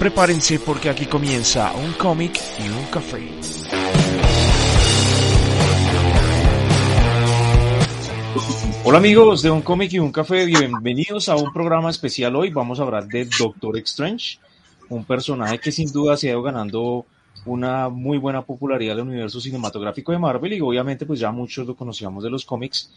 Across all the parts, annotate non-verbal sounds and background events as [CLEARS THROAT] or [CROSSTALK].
Prepárense porque aquí comienza un cómic y un café. Hola amigos de un cómic y un café, bienvenidos a un programa especial hoy. Vamos a hablar de Doctor Strange, un personaje que sin duda se ha ido ganando una muy buena popularidad del universo cinematográfico de Marvel y obviamente pues ya muchos lo conocíamos de los cómics,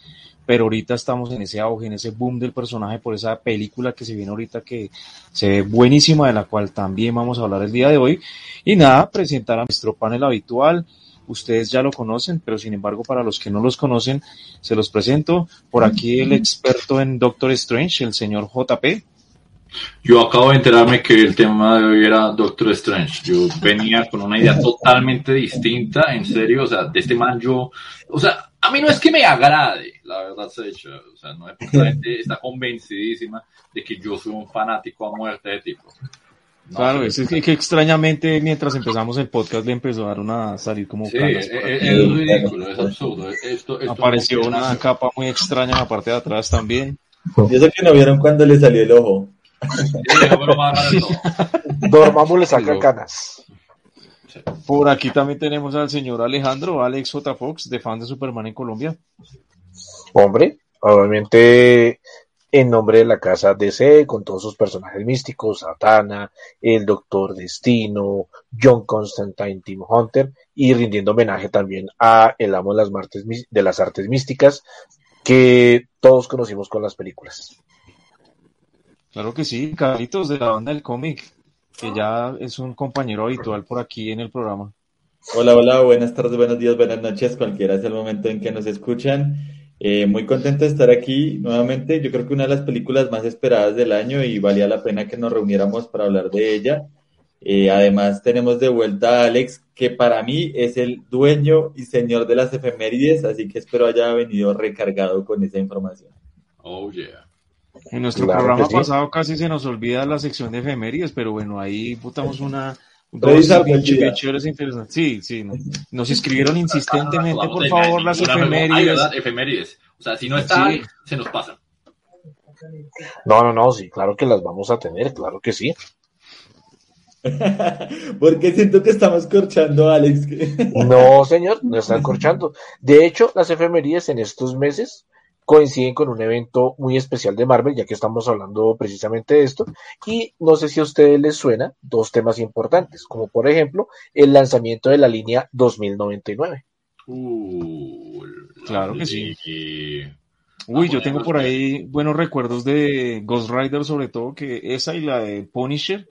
pero ahorita estamos en ese auge, en ese boom del personaje por esa película que se viene ahorita que se ve buenísima, de la cual también vamos a hablar el día de hoy. Y nada, presentar a nuestro panel habitual. Ustedes ya lo conocen, pero sin embargo para los que no los conocen, se los presento. Por aquí el [LAUGHS] experto en Doctor Strange, el señor JP. Yo acabo de enterarme que el tema de hoy era Doctor Strange. Yo venía con una idea totalmente distinta, en serio, o sea, de este man yo, o sea, a mí no es que me agrade, la verdad se hecho, o sea, no es porque la gente está convencidísima de que yo soy un fanático a muerte de tipo. No, claro, es que, que, extrañamente mientras empezamos el podcast le empezó a dar una salir como sí, es, es, ridículo, es absurdo. Esto, esto Apareció una capa muy extraña en la parte de atrás también. Y eso que no vieron cuando le salió el ojo. [LAUGHS] Dormammu le saca canas. Por aquí también tenemos al señor Alejandro, Alex J. Fox, de fan de Superman en Colombia. Hombre, obviamente en nombre de la casa DC, con todos sus personajes místicos, Satana, el Doctor Destino, John Constantine, Tim Hunter, y rindiendo homenaje también a el amo de las, martes, de las artes místicas, que todos conocimos con las películas. Claro que sí, Carlitos de la banda del cómic, que ya es un compañero habitual por aquí en el programa. Hola, hola, buenas tardes, buenos días, buenas noches, cualquiera sea el momento en que nos escuchan. Eh, muy contento de estar aquí nuevamente. Yo creo que una de las películas más esperadas del año y valía la pena que nos reuniéramos para hablar de ella. Eh, además, tenemos de vuelta a Alex, que para mí es el dueño y señor de las efemérides, así que espero haya venido recargado con esa información. Oh, yeah. En nuestro claro programa sí. pasado casi se nos olvida la sección de efemérides, pero bueno, ahí botamos una. Dos Sí, sí. No. Nos escribieron insistentemente, por favor, las efemérides. Ay, efemérides. O sea, si no está, sí. se nos pasa. No, no, no, sí, claro que las vamos a tener, claro que sí. [LAUGHS] Porque siento que estamos corchando, Alex. no, señor, no están corchando. De hecho, las efemérides en estos meses coinciden con un evento muy especial de Marvel, ya que estamos hablando precisamente de esto, y no sé si a ustedes les suena dos temas importantes, como por ejemplo el lanzamiento de la línea 2099. Uh, claro que sí. Uy, yo tengo por ahí buenos recuerdos de Ghost Rider, sobre todo, que esa y la de Punisher,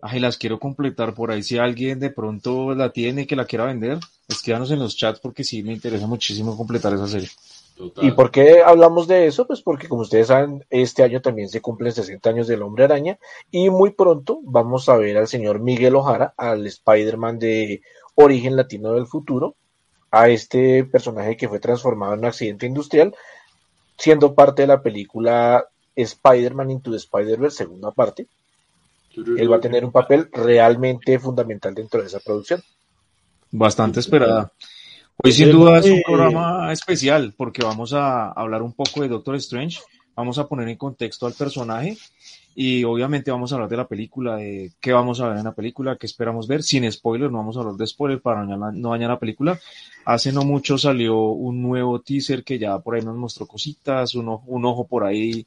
ay, las quiero completar por ahí. Si alguien de pronto la tiene y que la quiera vender, escríbanos en los chats porque sí me interesa muchísimo completar esa serie. Total. ¿Y por qué hablamos de eso? Pues porque como ustedes saben, este año también se cumplen 60 años del Hombre Araña y muy pronto vamos a ver al señor Miguel Ojara, al Spider-Man de origen latino del futuro, a este personaje que fue transformado en un accidente industrial, siendo parte de la película Spider-Man Into the Spider-Verse, segunda parte. Él va a tener un papel realmente fundamental dentro de esa producción. Bastante esperada. Hoy sin duda es un programa especial porque vamos a hablar un poco de Doctor Strange, vamos a poner en contexto al personaje y obviamente vamos a hablar de la película, de qué vamos a ver en la película, qué esperamos ver, sin spoiler, no vamos a hablar de spoiler para no dañar la película. Hace no mucho salió un nuevo teaser que ya por ahí nos mostró cositas, un ojo, un ojo por ahí,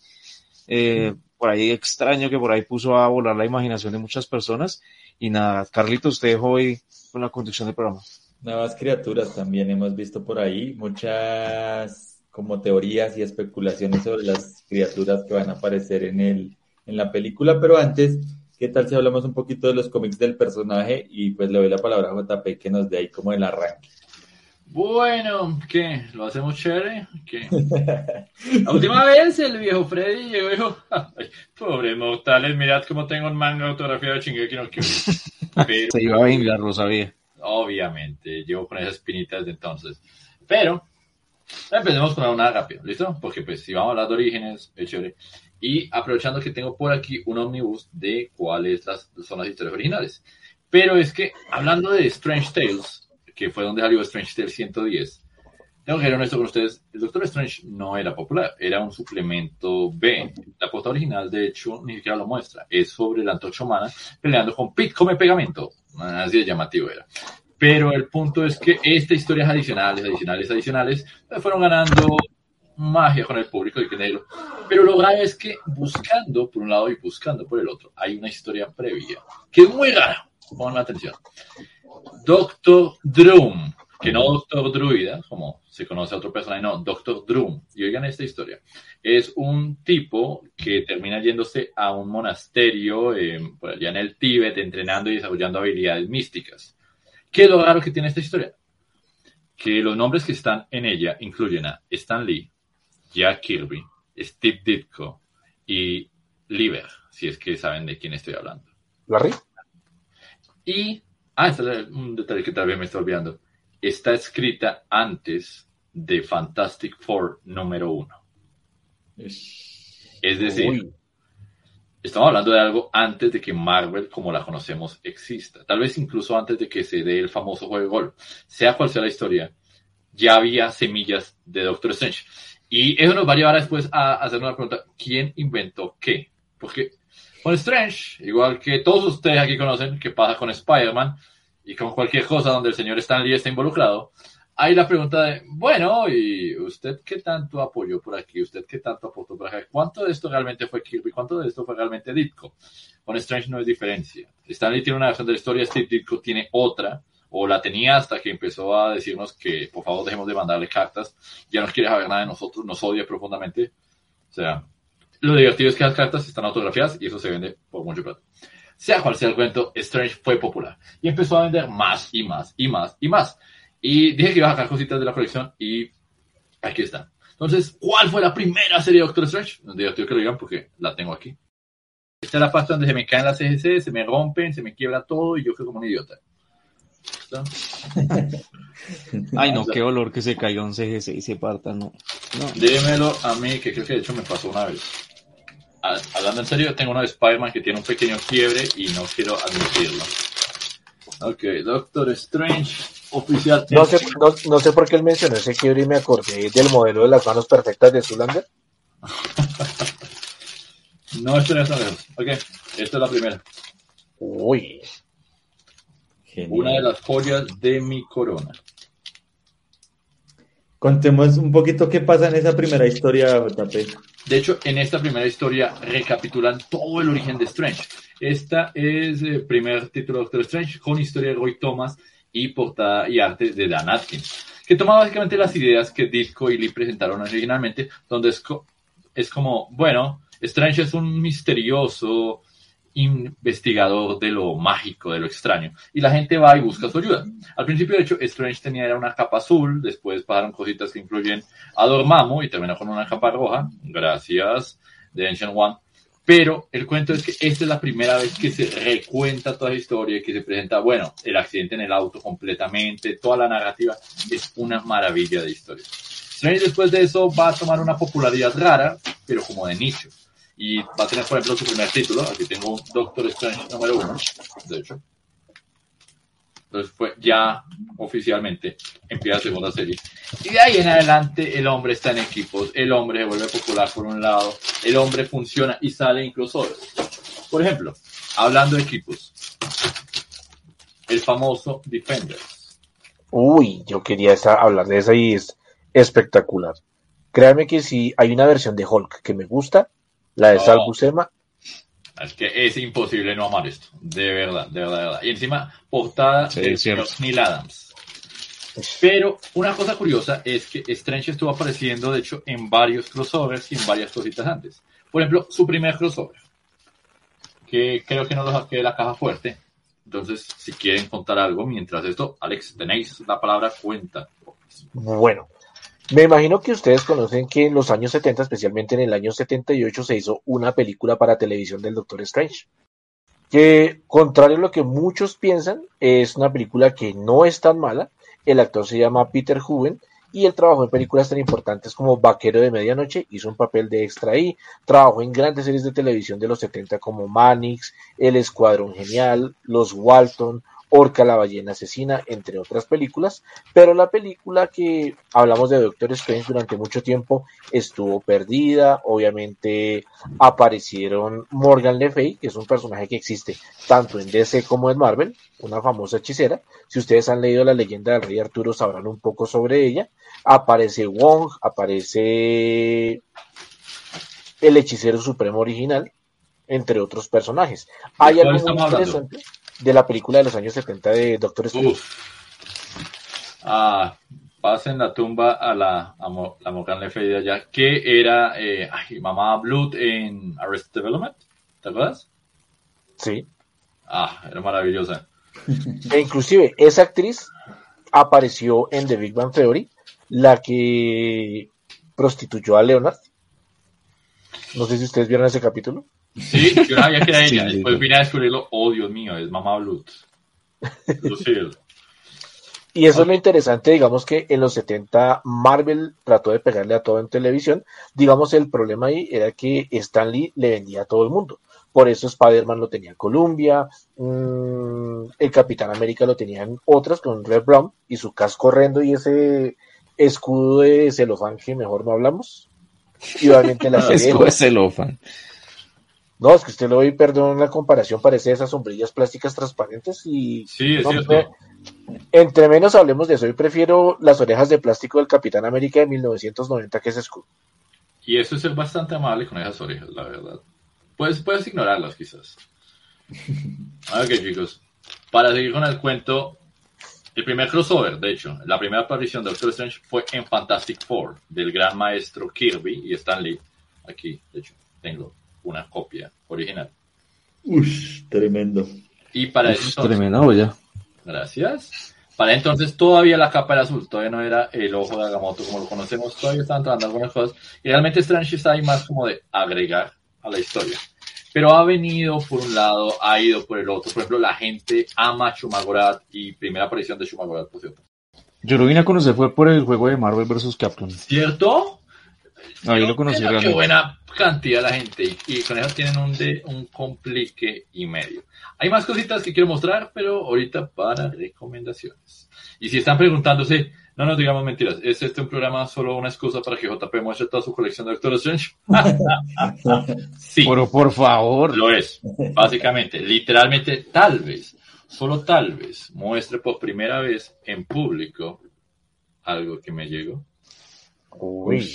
eh, por ahí extraño que por ahí puso a volar la imaginación de muchas personas. Y nada, Carlito, usted dejó hoy con la conducción del programa. Nuevas criaturas también hemos visto por ahí, muchas como teorías y especulaciones sobre las criaturas que van a aparecer en el, en la película, pero antes, ¿qué tal si hablamos un poquito de los cómics del personaje? Y pues le doy la palabra a JP que nos dé ahí como el arranque. Bueno, ¿qué? ¿Lo hacemos chévere? ¿Qué? La última vez el viejo Freddy llegó y dijo, "Ay, pobres mortales, mirad cómo tengo un manga autografiado de Shingeki no Kyojin. [LAUGHS] Pero, Se iba a vengar, lo sabía. Obviamente, llevo con esas espinitas desde entonces. Pero, empecemos con una rápido, ¿listo? Porque pues si vamos a hablar de orígenes, es chévere. Y aprovechando que tengo por aquí un omnibus de cuáles son las historias originales. Pero es que, hablando de Strange Tales, que fue donde salió Strange Tales 110, tengo que ser honesto con ustedes, el Doctor Strange no era popular, era un suplemento B. La portada original, de hecho, ni siquiera lo muestra. Es sobre la antorcha humana peleando con Pete come pegamento. Así de llamativo era. Pero el punto es que estas historias adicionales, adicionales, adicionales, eh, fueron ganando magia con el público de negro. Pero lo grave es que buscando por un lado y buscando por el otro, hay una historia previa que es muy rara. Pongan atención. Doctor Drum, que no Doctor Druida, como se conoce a otro personaje, no, Doctor Drum. Y oigan esta historia. Es un tipo que termina yéndose a un monasterio eh, por allá en el Tíbet, entrenando y desarrollando habilidades místicas. ¿Qué es lo raro que tiene esta historia? Que los nombres que están en ella incluyen a Stan Lee, Jack Kirby, Steve Ditko y Lieber, si es que saben de quién estoy hablando. Larry. Y, ah, este es un detalle que tal vez me estoy olvidando. Está escrita antes de Fantastic Four número uno. Es decir, Uy, estamos hablando de algo antes de que Marvel, como la conocemos, exista. Tal vez incluso antes de que se dé el famoso juego de gol. Sea cual sea la historia, ya había semillas de Doctor Strange. Y eso nos va a llevar después a hacer una pregunta. ¿Quién inventó qué? Porque con Strange, igual que todos ustedes aquí conocen que pasa con Spider-Man y con cualquier cosa donde el señor Stan Lee está involucrado, hay la pregunta de, bueno, ¿y usted qué tanto apoyó por aquí? ¿Usted qué tanto aportó por acá? ¿Cuánto de esto realmente fue Kirby? ¿Cuánto de esto fue realmente Ditko? Con Strange no es diferencia. Stan Lee tiene una versión de la historia, Steve Ditko tiene otra, o la tenía hasta que empezó a decirnos que por favor dejemos de mandarle cartas, ya no quiere saber nada de nosotros, nos odia profundamente. O sea, lo divertido es que las cartas están autografiadas y eso se vende por mucho plata. Sea cual sea el cuento, Strange fue popular y empezó a vender más y más y más y más. Y dije que iba a sacar cositas de la colección y aquí están. Entonces, ¿cuál fue la primera serie de Doctor Strange? Es divertido que lo digan porque la tengo aquí. Esta es la parte donde se me caen las CGC, se me rompen, se me quiebra todo y yo quedo como un idiota. ¿Listo? Ay, no, qué olor que se caiga un CGC y se parta, no. no. Dímelo a mí, que creo que de hecho me pasó una vez. Hablando en serio, tengo uno de Spider-Man que tiene un pequeño quiebre y no quiero admitirlo. Ok, Doctor Strange, oficial. no, sé, no, no sé por qué él mencionó ese quiebre y me acordé del modelo de las manos perfectas de Zulander. [LAUGHS] No estoy en. Ok, esta es la primera. Uy, Genial. Una de las joyas de mi corona. Contemos un poquito qué pasa en esa primera historia, JP. De hecho, en esta primera historia recapitulan todo el origen de Strange. Esta es el primer título de Doctor Strange con historia de Roy Thomas y portada y arte de Dan Atkins, que toma básicamente las ideas que Disco y Lee presentaron originalmente, donde es, co- es como, bueno, Strange es un misterioso investigador de lo mágico, de lo extraño, y la gente va y busca su ayuda. Al principio, de hecho, Strange tenía era una capa azul, después pasaron cositas que incluyen a Dormammu y terminó con una capa roja, gracias de Ancient One. Pero el cuento es que esta es la primera vez que se recuenta toda la historia que se presenta, bueno, el accidente en el auto completamente, toda la narrativa es una maravilla de historia. Strange después de eso va a tomar una popularidad rara, pero como de nicho. Y va a tener, por ejemplo, su primer título. Aquí tengo Doctor Strange número uno, de hecho. Entonces fue ya oficialmente empieza la segunda serie. Y de ahí en adelante el hombre está en equipos, el hombre se vuelve popular por un lado, el hombre funciona y sale incluso. Por ejemplo, hablando de equipos, el famoso Defenders. uy, yo quería hablar de esa y es espectacular. Créame que si hay una versión de Hulk que me gusta, la de. Sal Buscema, Es que es imposible no amar esto. De verdad, de verdad, de verdad. Y encima, portada Sí, señor Neil Adams. Pero una cosa curiosa es que Strange estuvo apareciendo, de hecho, en varios crossovers y en varias cositas antes. Por ejemplo, su primer crossover, que creo que no lo saqué de la caja fuerte. Entonces, si quieren contar algo mientras esto, Alex, tenéis la palabra cuenta. Bueno, me imagino que ustedes conocen que en los años 70, especialmente en el año 78, se hizo una película para televisión del Doctor Strange. Que, contrario a lo que muchos piensan, es una película que no es tan mala. El actor se llama Peter Huben y él trabajó en películas tan importantes como Vaquero de Medianoche, hizo un papel de extra ahí, trabajó en grandes series de televisión de los 70 como Manix, El Escuadrón Genial, Los Walton, Orca la ballena asesina, entre otras películas, pero la película que hablamos de Doctor Strange durante mucho tiempo estuvo perdida, obviamente aparecieron Morgan Le Fay, que es un personaje que existe tanto en DC como en Marvel, una famosa hechicera, si ustedes han leído la leyenda del rey Arturo sabrán un poco sobre ella, aparece Wong, aparece el hechicero supremo original, entre otros personajes. Hay algo muy interesante de la película de los años 70 de Doctor Strange. Ah, pasen la tumba a la, a la Morgan Le Fay de allá, que era eh, ay, Mamá Blood en Arrested Development, ¿te acuerdas? Sí. Ah, era maravillosa. E inclusive esa actriz apareció en The Big Bang Theory, la que prostituyó a Leonard. No sé si ustedes vieron ese capítulo. Sí, yo no sabía que era ella. Después vine a descubrirlo. Oh, Dios mío, es Mamá Blood. Lucille. Y eso es lo interesante, digamos que en los 70 Marvel trató de pegarle a todo en televisión. Digamos, el problema ahí era que Stan Lee le vendía a todo el mundo. Por eso Spider-Man lo tenía en Columbia, mmm, el Capitán América lo tenía en otras con Red Brown y su casco horrendo y ese escudo de celofán que mejor no hablamos. Y obviamente la [LAUGHS] serie. escudo de celofán. No, es que usted lo ve, perdón la comparación, parece esas sombrillas plásticas transparentes y... Sí, es no, cierto. me- entre menos hablemos de eso, yo prefiero las orejas de plástico del Capitán América de 1990 que ese escudo. Y eso es ser bastante amable con esas orejas, la verdad. Puedes, puedes ignorarlas, quizás. [LAUGHS] Ok, chicos. Para seguir con el cuento, el primer crossover, de hecho, la primera aparición de Doctor Strange fue en Fantastic Four, del gran maestro Kirby y Stan Lee. Aquí, de hecho, tengo una copia original. Ush, tremendo. Y para Uf, eso, tremenda olla. gracias. Para entonces todavía la capa era azul, todavía no era el ojo de Agamotto como lo conocemos, todavía estaban entrando algunas cosas. Y realmente Strange está ahí más como de agregar a la historia. Pero ha venido por un lado, ha ido por el otro. Por ejemplo, la gente ama Shumagorat y primera aparición de Shumagorat, por cierto. Yo lo vine a conocer fue por el juego de Marvel vs. Capcom. ¿Cierto? Ahí Yo lo conocí realmente. buena cantidad la gente y, y con eso tienen un, de, un complique y medio. Hay más cositas que quiero mostrar, pero ahorita para recomendaciones. Y si están preguntándose, no nos digamos mentiras, ¿es este un programa solo una excusa para que JP muestre toda su colección de Doctor Strange? [LAUGHS] sí, Pero por favor. lo es, básicamente, literalmente, tal vez, solo tal vez, muestre por primera vez en público algo que me llegó. Uy.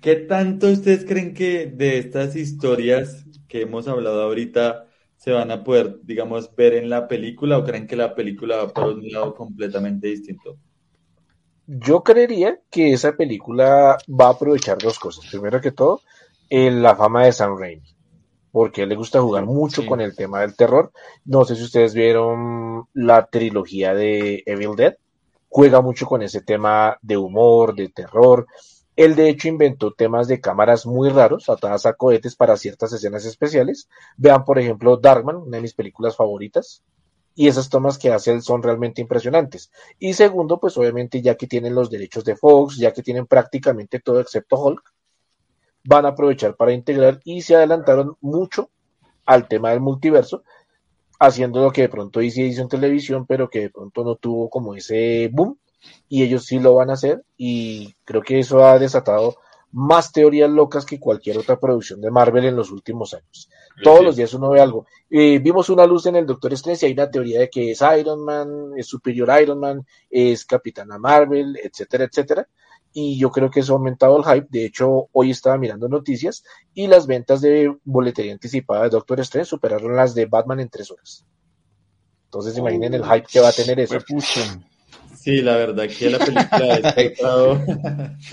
¿Qué tanto ustedes creen que de estas historias que hemos hablado ahorita se van a poder, digamos, ver en la película o creen que la película va por un lado completamente distinto? Yo creería que esa película va a aprovechar dos cosas. Primero que todo, la fama de Sam Raimi, porque a él le gusta jugar mucho Sí. con el tema del terror. No sé si ustedes vieron la trilogía de Evil Dead, juega mucho con ese tema de humor, de terror. Él de hecho inventó temas de cámaras muy raros, atadas a cohetes para ciertas escenas especiales. Vean, por ejemplo, Darkman, una de mis películas favoritas. Y esas tomas que hace él son realmente impresionantes. Y segundo, pues obviamente ya que tienen los derechos de Fox, ya que tienen prácticamente todo excepto Hulk, van a aprovechar para integrar y se adelantaron mucho al tema del multiverso, haciendo lo que de pronto hizo en televisión, pero que de pronto no tuvo como ese boom, y ellos sí lo van a hacer, y creo que eso ha desatado más teorías locas que cualquier otra producción de Marvel en los últimos años. Todos los días uno ve algo. Eh, vimos una luz en el Doctor Strange y hay una teoría de que es Iron Man, es Superior Iron Man, es Capitana Marvel, etcétera, etcétera. Y yo creo que eso ha aumentado el hype. De hecho, hoy estaba mirando noticias y las ventas de boletería anticipada de Doctor Strange superaron las de Batman en tres horas. Entonces, imaginen el hype que va a tener eso. Pucha. Sí, la verdad que la película ha despertado [LAUGHS]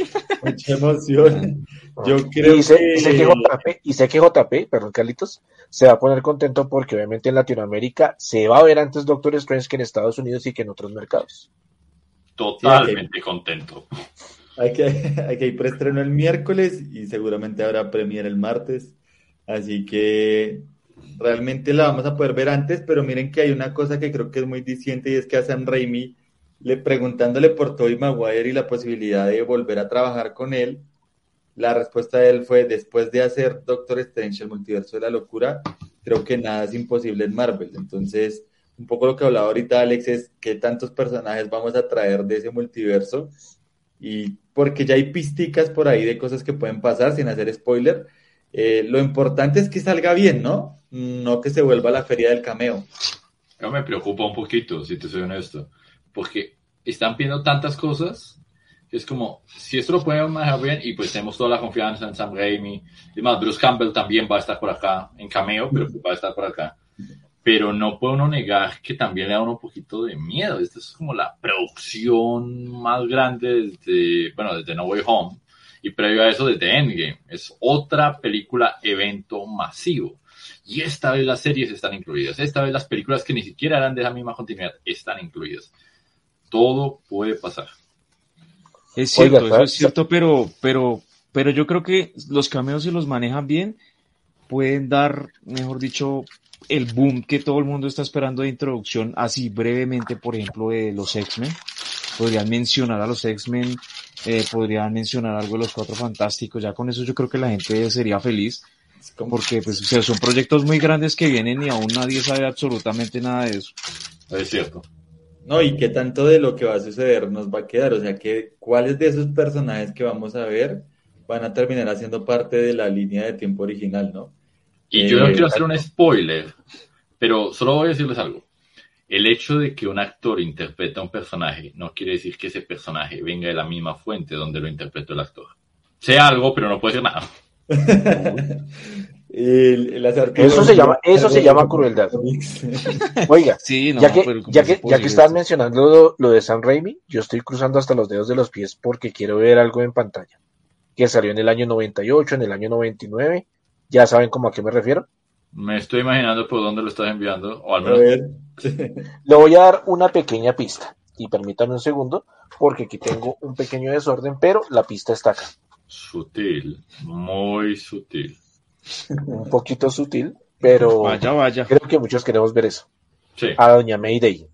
[LAUGHS] mucha emoción. Yo creo y, sé, que... y sé que JP, y sé que JP, perdón Carlitos, se va a poner contento porque obviamente en Latinoamérica se va a ver antes Doctor Strange que en Estados Unidos y que en otros mercados. totalmente contento. Hay que, hay que ir preestreno el miércoles y seguramente habrá premier el martes. Así que realmente la vamos a poder ver antes, pero miren que hay una cosa que creo que es muy disciente y es que a Sam Raimi, le, preguntándole por Tobey Maguire y la posibilidad de volver a trabajar con él, la respuesta de él fue, después de hacer Doctor Strange, el multiverso de la locura, creo que nada es imposible en Marvel. Entonces, un poco lo que hablaba ahorita Alex es qué tantos personajes vamos a traer de ese multiverso y porque ya hay pisticas por ahí de cosas que pueden pasar sin hacer spoiler. Eh, lo importante es que salga bien, ¿no? No que se vuelva la feria del cameo. Yo me preocupa un poquito, si te soy honesto, porque están pidiendo tantas cosas es como, si esto lo podemos manejar bien y pues tenemos toda la confianza en Sam Raimi, y más, Bruce Campbell también va a estar por acá, en cameo, pero va a estar por acá. Pero no puedo no negar que también le da un poquito de miedo. Esta es como la producción más grande desde, bueno, desde No Way Home y previo a eso desde Endgame. Es otra película evento masivo. Y esta vez las series están incluidas. Esta vez las películas que ni siquiera eran de esa misma continuidad están incluidas. Todo puede pasar. Es cierto, eso es cierto, pero, pero, pero yo creo que los cameos si los manejan bien pueden dar, mejor dicho, el boom que todo el mundo está esperando de introducción, así brevemente, por ejemplo, de los X-Men. Podrían mencionar a los X-Men, eh, podrían mencionar algo de los Cuatro Fantásticos, ya con eso yo creo que la gente sería feliz, porque pues, son proyectos muy grandes que vienen y aún nadie sabe absolutamente nada de eso. Es cierto. No, y qué tanto de lo que va a suceder nos va a quedar, o sea, que cuáles de esos personajes que vamos a ver van a terminar haciendo parte de la línea de tiempo original, ¿no? Y yo no eh, quiero hacer un spoiler, pero solo voy a decirles algo. El hecho de que un actor interprete a un personaje no quiere decir que ese personaje venga de la misma fuente donde lo interpretó el actor. Sé algo, pero no puede ser nada. [LAUGHS] eso se llama, eso se llama crueldad. [LAUGHS] Oiga, ya, que, ya, que, ya que están mencionando lo, de San Raimi, yo estoy cruzando hasta los dedos de los pies porque quiero ver algo en pantalla. Que salió en el año 98, en el año 99. ¿Ya saben cómo a qué me refiero? Me estoy imaginando por dónde lo estás enviando. O al menos... Le voy a dar una pequeña pista. Y permítanme un segundo, porque aquí tengo un pequeño desorden, pero la pista está acá. Sutil, muy sutil un poquito sutil, pero vaya, vaya. creo que muchos queremos ver eso. Sí. A Doña Mayday.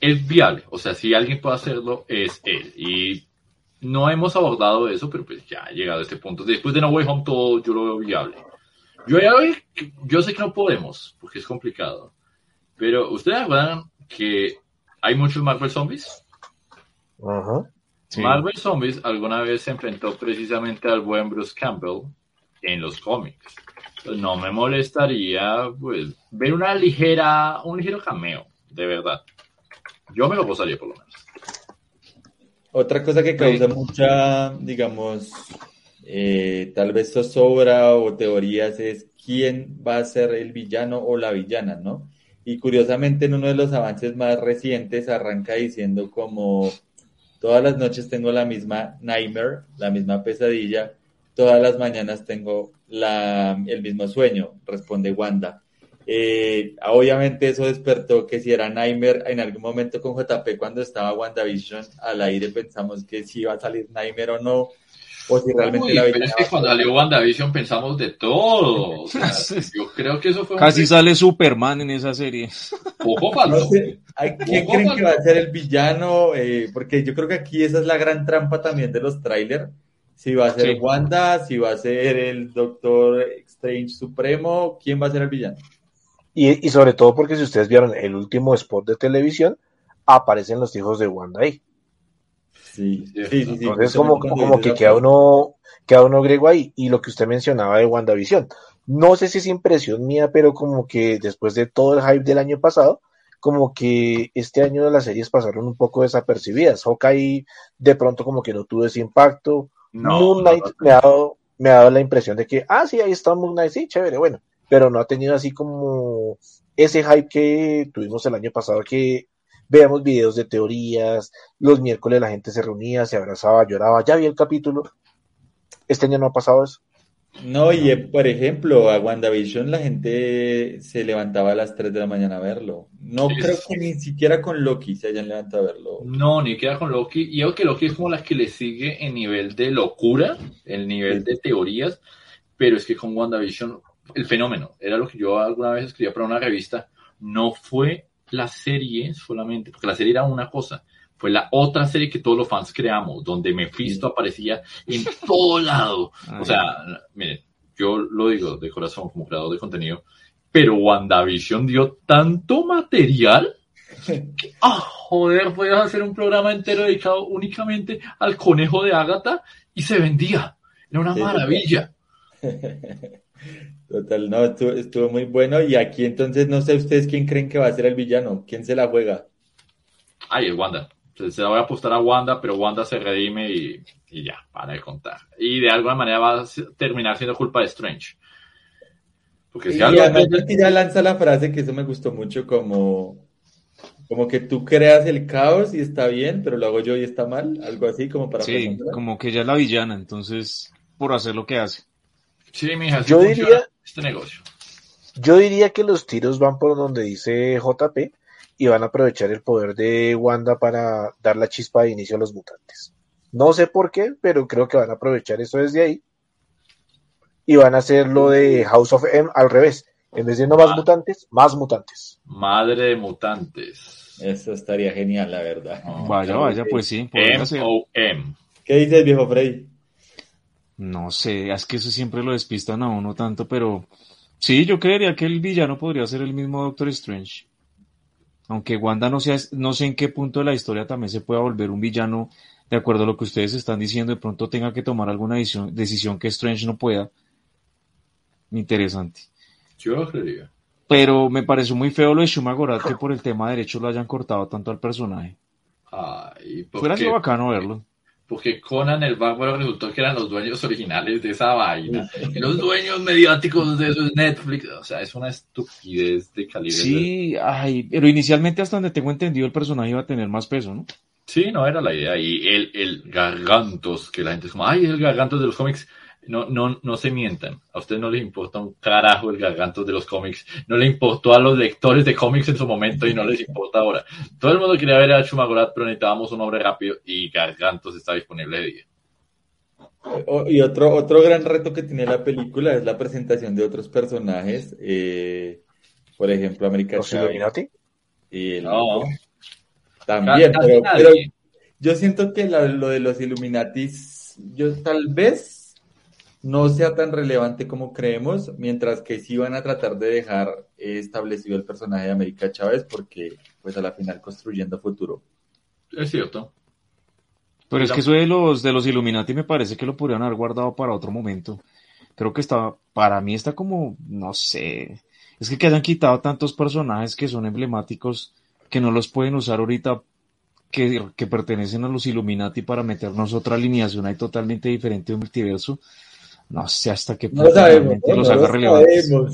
Es viable, o sea, si alguien puede hacerlo, es él. Y no hemos abordado eso, pero pues ya ha llegado a este punto. Después de No Way Home, todo yo lo veo viable. Yo, ya yo sé que no podemos, porque es complicado. Pero, ¿ustedes acuerdan que hay muchos Marvel Zombies? Marvel Zombies alguna vez se enfrentó precisamente al buen Bruce Campbell en los cómics. Pues no me molestaría pues ver una ligera, un ligero cameo, de verdad. Yo me lo gozaría por lo menos. Otra cosa que causa mucha, digamos, eh, tal vez zozobra o teorías es quién va a ser el villano o la villana, ¿no? Y curiosamente en uno de los avances más recientes arranca diciendo como todas las noches tengo la misma nightmare, la misma pesadilla, todas las mañanas tengo la, el mismo sueño, responde Wanda. Eh, obviamente eso despertó que si era Nightmare en algún momento con JP cuando estaba WandaVision al aire pensamos que si iba a salir Nightmare o no o si realmente la pero es que cuando salió WandaVision pensamos de todo [LAUGHS] yo creo que eso fue casi sale Superman en esa serie poco falso ¿quién creen que va a ser el villano? Eh, porque yo creo que aquí esa es la gran trampa también de los trailers si va a ser Wanda, si va a ser el Doctor Strange Supremo, ¿quién va a ser el villano? Y, sobre todo porque si ustedes vieron el último spot de televisión, aparecen los hijos de Wanda ahí. Sí, sí, sí. Entonces como, como que queda uno, queda uno griego ahí. Y lo que usted mencionaba de WandaVision. No sé si es impresión mía, pero como que después de todo el hype del año pasado, como que este año las series pasaron un poco desapercibidas. Hawkeye de pronto como que no tuvo ese impacto. Moon Knight me, ha dado, me ha dado la impresión de que, ah, sí, ahí está Moon Knight, sí, chévere, bueno, pero no ha tenido así como ese hype que tuvimos el año pasado, que veamos videos de teorías, los miércoles la gente se reunía, se abrazaba, lloraba, ya vi el capítulo. Este año no ha pasado eso. No, y por ejemplo, a WandaVision la gente se levantaba a las 3 de la mañana a verlo. No creo que ni siquiera con Loki se hayan levantado a verlo. No, ni queda con Loki. Y yo que Loki es como la que le sigue en nivel de locura, el nivel de teorías, pero es que con WandaVision, el fenómeno, era lo que yo alguna vez escribía para una revista, no fue la serie solamente, porque la serie era una cosa, fue la otra serie que todos los fans creamos, donde Mephisto aparecía en todo lado. [LAUGHS] O sea, miren, yo lo digo de corazón como creador de contenido, pero WandaVision dio tanto material que, ah, joder, puedes hacer un programa entero dedicado únicamente al conejo de Agatha y se vendía. Era una maravilla. [LAUGHS] Total, no, estuvo, muy bueno. Y aquí entonces, no sé ustedes quién creen que va a ser el villano, quién se la juega. Ay, es Wanda. Se la voy a apostar a Wanda, pero Wanda se redime y, ya, para de contar. Y de alguna manera va a terminar siendo culpa de Strange. Porque si y además ya lanza la frase que eso me gustó mucho, como, como que tú creas el caos y está bien, pero lo hago yo y está mal, algo así como para... Sí, como que ella es la villana, entonces, por hacer lo que hace. Sí, mija, yo diría, este negocio. Yo diría que los tiros van por donde dice JP y van a aprovechar el poder de Wanda para dar la chispa de inicio a los mutantes. No sé por qué, pero creo que van a aprovechar eso desde ahí y van a hacer lo de House of M al revés. En vez de no más ah. mutantes, más mutantes. Madre de mutantes. Eso estaría genial, la verdad. vaya, vaya, pues sí. M-O-M. ¿Qué dice el viejo Freddy? No sé, es que eso siempre lo despistan a uno tanto, pero sí, yo creería que el villano podría ser el mismo Doctor Strange. Aunque Wanda no, sea, no sé en qué punto de la historia también se pueda volver un villano, de acuerdo a lo que ustedes están diciendo, de pronto tenga que tomar alguna decisión, decisión que Strange no pueda. Interesante. Yo lo creería. Pero me pareció muy feo lo de Shumagorat que por el tema derecho lo hayan cortado tanto al personaje. Ay, Fuera sido bacano verlo. Porque Conan el Bárbaro resultó que eran los dueños originales de esa vaina. los dueños mediáticos de eso es Netflix. O sea, es una estupidez de calidad. Sí, ay, pero inicialmente hasta donde tengo entendido el personaje iba a tener más peso, ¿no? Sí, no era la idea. Y el, el Gargantos, que la gente es como, ay, el Gargantos de los cómics no, no, no se mientan. A ustedes no les importa un carajo el garganto de los cómics. No le importó a los lectores de cómics en su momento y no les importa ahora. Todo el mundo quería ver a Chumagorat, pero necesitábamos un hombre rápido y Gargantos está disponible de día. Y otro, otro gran reto que tiene la película es la presentación de otros personajes. Eh, por ejemplo, América Illuminati? Y no. También, pero, yo siento que lo de los Illuminatis, yo tal vez no sea tan relevante como creemos, mientras que sí van a tratar de dejar establecido el personaje de América Chávez porque pues a la final construyendo futuro. Es cierto. Pero es que eso de los de los Illuminati me parece que lo podrían haber guardado para otro momento. Creo que está, para mí está como, no sé, es que que hayan quitado tantos personajes que son emblemáticos que no los pueden usar ahorita que, que pertenecen a los Illuminati para meternos otra alineación ahí totalmente diferente de multiverso no sé hasta qué punto no los haga relevantes. Uh,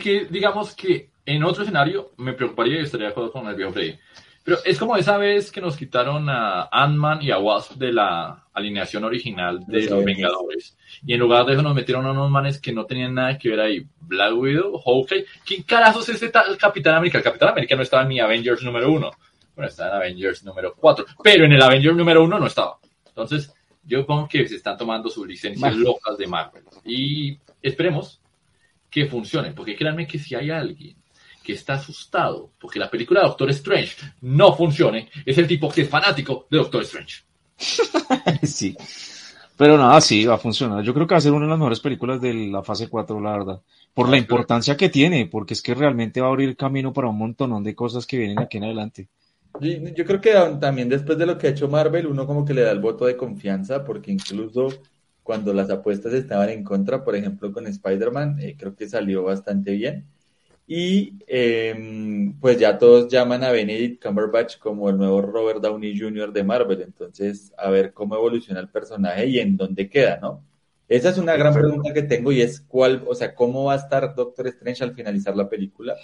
que, digamos que en otro escenario me preocuparía y estaría de acuerdo con el viejo Freddy. Pero es como esa vez que nos quitaron a Ant-Man y a Wasp de la alineación original de los, Vengadores. Y en lugar de eso nos metieron a unos manes que no tenían nada que ver ahí. Black Widow, Hawkeye. ¿Quién carajos es este Capitán América? El Capitán América no estaba en mi Avengers número uno. Bueno, estaba en Avengers número cuatro. Pero en el Avengers número uno no estaba. Entonces, yo supongo que se están tomando sus licencias locas de Marvel. Y esperemos que funcione, porque créanme que si hay alguien que está asustado porque la película de Doctor Strange no funcione, es el tipo que es fanático de Doctor Strange. [LAUGHS] sí. Pero nada, sí, va a funcionar. Yo creo que va a ser una de las mejores películas de la fase 4, la verdad. Por la importancia que tiene, porque es que realmente va a abrir camino para un montón de cosas que vienen aquí en adelante. Yo creo que también después de lo que ha hecho Marvel, uno como que le da el voto de confianza, porque incluso cuando las apuestas estaban en contra, por ejemplo con Spider-Man, eh, creo que salió bastante bien. Y em, pues ya todos llaman a Benedict Cumberbatch como el nuevo Robert Downey Jr. de Marvel. Entonces, a ver cómo evoluciona el personaje y en dónde queda, ¿no? Esa es una gran pregunta que tengo y es cuál, o sea, cómo va a estar Doctor Strange al finalizar la película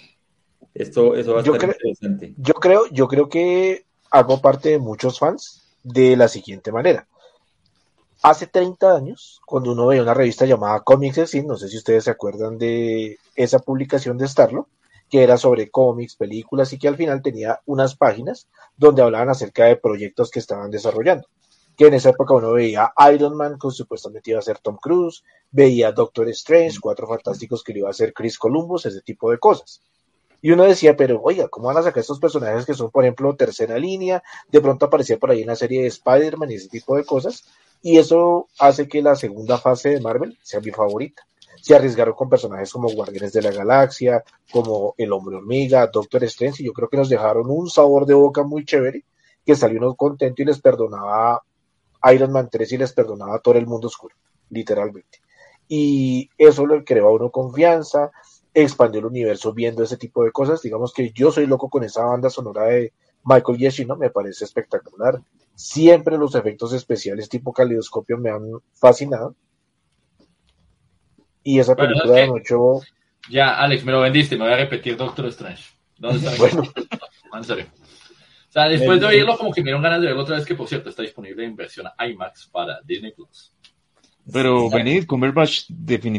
esto, eso va a yo estar interesante. Yo creo, yo creo que hago parte de muchos fans de la siguiente manera. Hace 30 años, cuando uno veía una revista llamada Comics Scene, no sé si ustedes se acuerdan de esa publicación de Starlo, que era sobre cómics, películas y que al final tenía unas páginas donde hablaban acerca de proyectos que estaban desarrollando. Que en esa época uno veía Iron Man, que supuestamente iba a ser Tom Cruise, veía Doctor Strange, Cuatro Fantásticos que iba a ser Chris Columbus, ese tipo de cosas. Y uno decía, pero oiga, ¿cómo van a sacar estos personajes que son, por ejemplo, tercera línea? De pronto aparecía por ahí en la serie de Spider-Man y ese tipo de cosas. Y eso hace que la segunda fase de Marvel sea mi favorita. Se arriesgaron con personajes como Guardianes de la Galaxia, como El Hombre Hormiga, Doctor Strange, y yo creo que nos dejaron un sabor de boca muy chévere, que salió uno contento y les perdonaba Iron Man 3 y les perdonaba todo el mundo oscuro, literalmente. Y eso le creó a uno confianza, expandió el universo viendo ese tipo de cosas. Digamos que yo soy loco con esa banda sonora de Michael Giacchino, me parece espectacular. Siempre los efectos especiales tipo calidoscopio me han fascinado. Y esa película de mucho... Ya, Alex, me lo vendiste, me voy a repetir Doctor Strange. ¿Dónde está? bueno. [LAUGHS] En serio. O sea, después de oírlo, como que me dieron ganas de verlo otra vez, que por cierto está disponible en versión IMAX para Disney Plus. Pero Benedict Cumberbatch,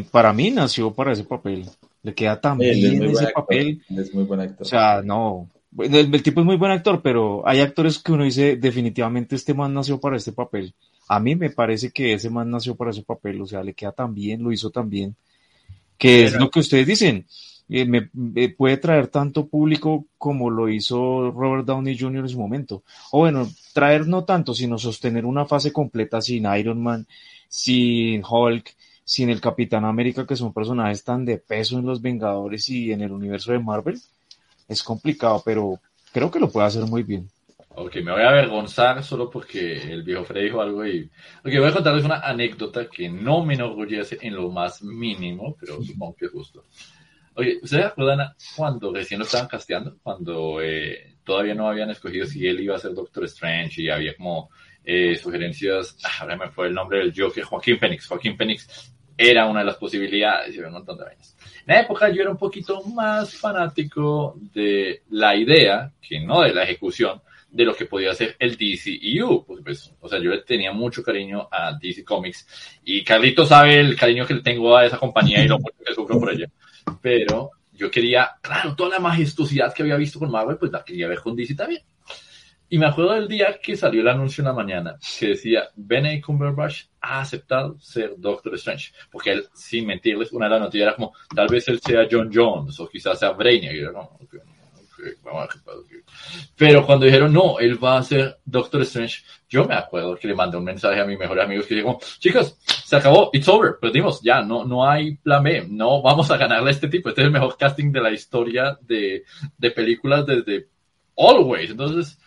para mí nació para ese papel. Le queda tan bien ese papel. Es muy buen actor. O sea, no. El, tipo es muy buen actor, pero hay actores que uno dice, definitivamente este man nació para este papel. A mí me parece que ese man nació para ese papel, o sea, le queda tan bien, lo hizo tan bien, que es lo que ustedes dicen. Eh, me, puede traer tanto público como lo hizo Robert Downey Jr. en su momento. O bueno, traer no tanto, sino sostener una fase completa sin Iron Man, sin Hulk, sin el Capitán América, que son personajes tan de peso en los Vengadores y en el universo de Marvel, es complicado, pero creo que lo puede hacer muy bien. Ok, me voy a avergonzar solo porque el viejo Freddy dijo algo y... Ok, voy a contarles una anécdota que no me enorgullece en lo más mínimo, pero supongo que es justo. Oye, ¿ustedes acuerdan cuando recién lo estaban casteando? Cuando eh, todavía no habían escogido si él iba a ser Doctor Strange y había como eh, sugerencias, ah, ahora me fue el nombre del Joker, Joaquín Phoenix. Joaquín Phoenix era una de las posibilidades y un montón de vainas. En la época yo era un poquito más fanático de la idea, que no de la ejecución, de lo que podía ser el DCEU. Pues, pues, o sea, yo tenía mucho cariño a DC Comics y Carlito sabe el cariño que le tengo a esa compañía y lo mucho que sufro por ella. Pero yo quería, claro, toda la majestuosidad que había visto con Marvel, pues la quería ver con DC también. Y me acuerdo del día que salió el anuncio en la mañana que decía Benedict Cumberbatch ha aceptado ser Doctor Strange. Porque él, sin mentirles, una de las noticias era como, tal vez él sea John Jones o quizás sea Brainiac. Y yo, no, Pero cuando dijeron, no, él va a ser Doctor Strange, yo me acuerdo que le mandé un mensaje a mis mejores amigos que dijo, chicos, se acabó, it's over, perdimos, ya, no, no hay plan B, no vamos a ganarle a este tipo. Este es el mejor casting de la historia de, de películas desde Always. Entonces,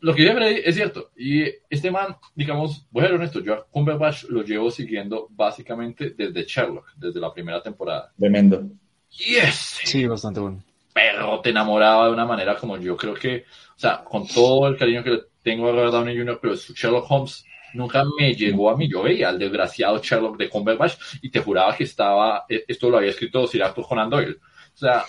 lo que dice es cierto. Y este man, digamos, voy a ser honesto, yo a Cumberbatch lo llevo siguiendo básicamente desde Sherlock, desde la primera temporada. Tremendo. Yes. Sí, bastante bueno. Pero te enamoraba de una manera como yo creo que, o sea, con todo el cariño que le tengo a Robert Downey Jr., pero su Sherlock Holmes nunca me llegó a mí. Yo veía al desgraciado Sherlock de Cumberbatch y te juraba que estaba, e, esto lo había escrito Sir Arthur Conan Doyle. O sea,